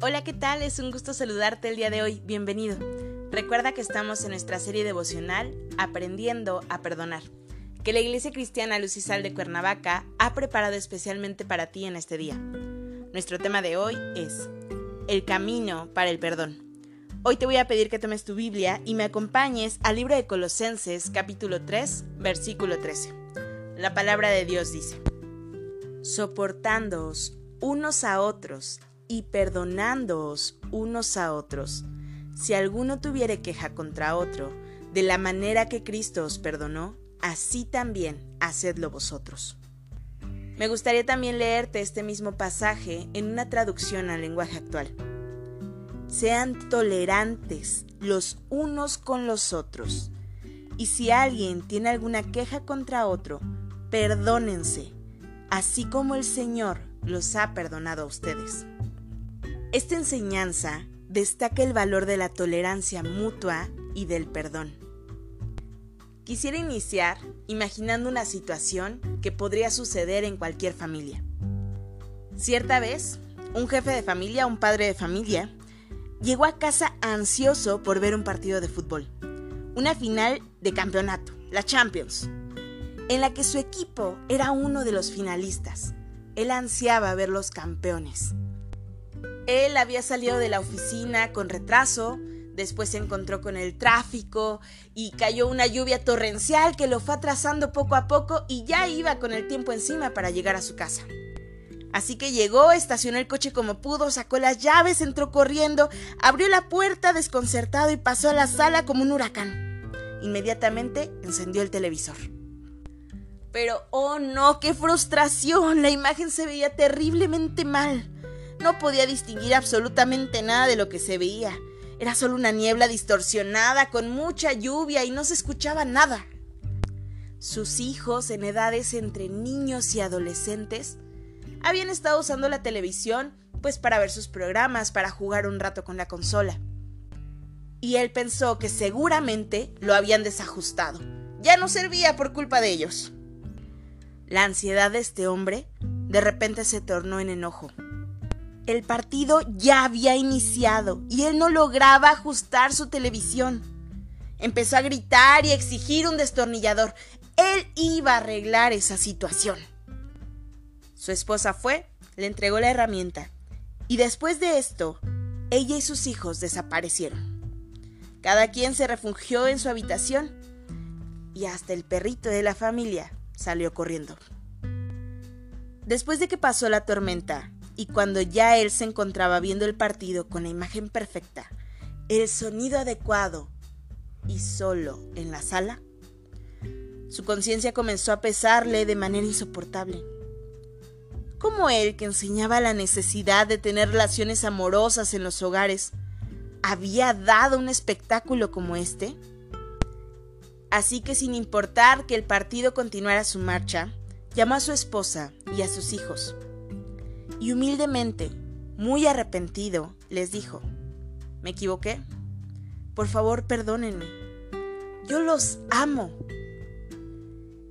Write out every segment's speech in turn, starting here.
Hola, ¿qué tal? Es un gusto saludarte el día de hoy. Bienvenido. Recuerda que estamos en nuestra serie devocional Aprendiendo a Perdonar, que la Iglesia Cristiana Lucisal de Cuernavaca ha preparado especialmente para ti en este día. Nuestro tema de hoy es El camino para el perdón. Hoy te voy a pedir que tomes tu Biblia y me acompañes al libro de Colosenses capítulo 3, versículo 13. La palabra de Dios dice, soportándoos unos a otros y perdonándoos unos a otros. Si alguno tuviere queja contra otro, de la manera que Cristo os perdonó, así también hacedlo vosotros. Me gustaría también leerte este mismo pasaje en una traducción al lenguaje actual. Sean tolerantes los unos con los otros. Y si alguien tiene alguna queja contra otro, perdónense, así como el Señor los ha perdonado a ustedes. Esta enseñanza destaca el valor de la tolerancia mutua y del perdón. Quisiera iniciar imaginando una situación que podría suceder en cualquier familia. Cierta vez, un jefe de familia, un padre de familia, llegó a casa ansioso por ver un partido de fútbol, una final de campeonato, la Champions, en la que su equipo era uno de los finalistas. Él ansiaba ver los campeones. Él había salido de la oficina con retraso, después se encontró con el tráfico y cayó una lluvia torrencial que lo fue atrasando poco a poco y ya iba con el tiempo encima para llegar a su casa. Así que llegó, estacionó el coche como pudo, sacó las llaves, entró corriendo, abrió la puerta desconcertado y pasó a la sala como un huracán. Inmediatamente encendió el televisor. Pero, oh no, qué frustración, la imagen se veía terriblemente mal. No podía distinguir absolutamente nada de lo que se veía. Era solo una niebla distorsionada con mucha lluvia y no se escuchaba nada. Sus hijos, en edades entre niños y adolescentes, habían estado usando la televisión pues para ver sus programas, para jugar un rato con la consola. Y él pensó que seguramente lo habían desajustado. Ya no servía por culpa de ellos. La ansiedad de este hombre de repente se tornó en enojo. El partido ya había iniciado y él no lograba ajustar su televisión. Empezó a gritar y exigir un destornillador. Él iba a arreglar esa situación. Su esposa fue, le entregó la herramienta y después de esto, ella y sus hijos desaparecieron. Cada quien se refugió en su habitación y hasta el perrito de la familia salió corriendo. Después de que pasó la tormenta, y cuando ya él se encontraba viendo el partido con la imagen perfecta, el sonido adecuado y solo en la sala, su conciencia comenzó a pesarle de manera insoportable. ¿Cómo él, que enseñaba la necesidad de tener relaciones amorosas en los hogares, había dado un espectáculo como este? Así que sin importar que el partido continuara su marcha, llamó a su esposa y a sus hijos y humildemente, muy arrepentido, les dijo, ¿me equivoqué? Por favor, perdónenme. Yo los amo.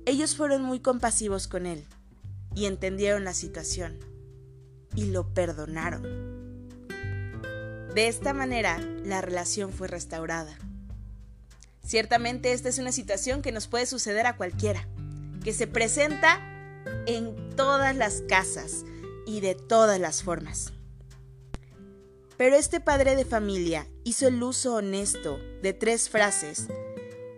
Ellos fueron muy compasivos con él y entendieron la situación y lo perdonaron. De esta manera, la relación fue restaurada. Ciertamente esta es una situación que nos puede suceder a cualquiera, que se presenta en todas las casas, y de todas las formas. Pero este padre de familia hizo el uso honesto de tres frases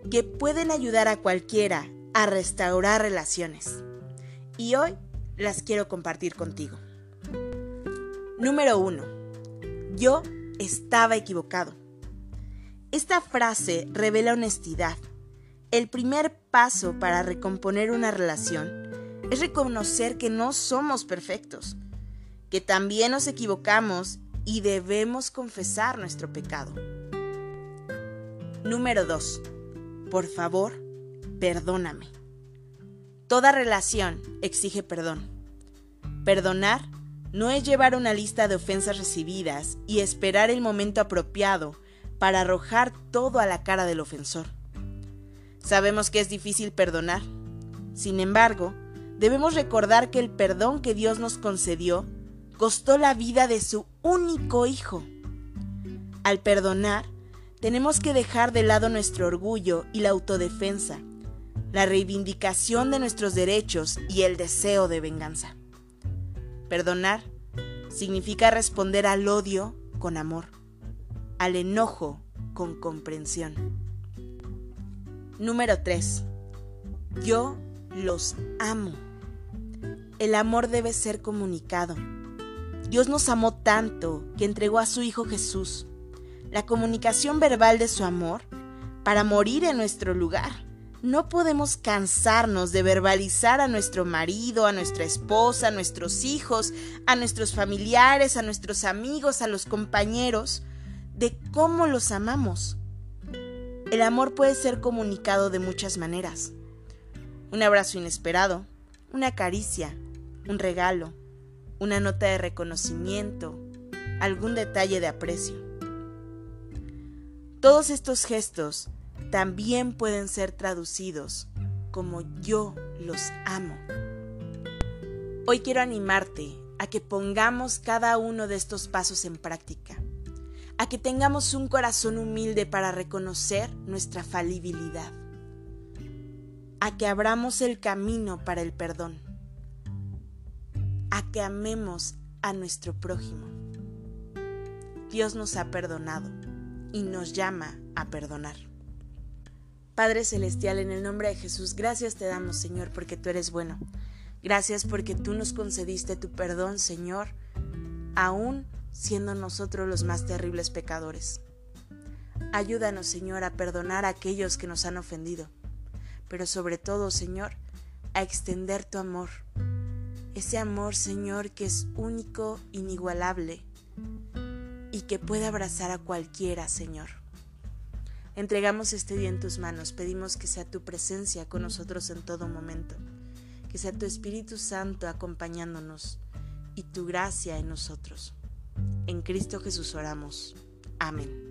que pueden ayudar a cualquiera a restaurar relaciones. Y hoy las quiero compartir contigo. Número 1. Yo estaba equivocado. Esta frase revela honestidad. El primer paso para recomponer una relación es reconocer que no somos perfectos, que también nos equivocamos y debemos confesar nuestro pecado. Número 2. Por favor, perdóname. Toda relación exige perdón. Perdonar no es llevar una lista de ofensas recibidas y esperar el momento apropiado para arrojar todo a la cara del ofensor. Sabemos que es difícil perdonar. Sin embargo, debemos recordar que el perdón que Dios nos concedió costó la vida de su único hijo. Al perdonar, tenemos que dejar de lado nuestro orgullo y la autodefensa, la reivindicación de nuestros derechos y el deseo de venganza. Perdonar significa responder al odio con amor, al enojo con comprensión. Número 3. Yo los amo. El amor debe ser comunicado. Dios nos amó tanto que entregó a su Hijo Jesús, la comunicación verbal de su amor, para morir en nuestro lugar. No podemos cansarnos de verbalizar a nuestro marido, a nuestra esposa, a nuestros hijos, a nuestros familiares, a nuestros amigos, a los compañeros, de cómo los amamos. El amor puede ser comunicado de muchas maneras. Un abrazo inesperado, una caricia, un regalo, una nota de reconocimiento, algún detalle de aprecio. Todos estos gestos también pueden ser traducidos como yo los amo. Hoy quiero animarte a que pongamos cada uno de estos pasos en práctica, a que tengamos un corazón humilde para reconocer nuestra falibilidad, a que abramos el camino para el perdón a que amemos a nuestro prójimo. Dios nos ha perdonado y nos llama a perdonar. Padre Celestial, en el nombre de Jesús, gracias te damos, Señor, porque tú eres bueno. Gracias porque tú nos concediste tu perdón, Señor, aún siendo nosotros los más terribles pecadores. Ayúdanos, Señor, a perdonar a aquellos que nos han ofendido, pero sobre todo, Señor, a extender tu amor ese amor, Señor, que es único, inigualable y que puede abrazar a cualquiera, Señor. Entregamos este día en tus manos, pedimos que sea tu presencia con nosotros en todo momento, que sea tu Espíritu Santo acompañándonos y tu gracia en nosotros. En Cristo Jesús oramos. Amén.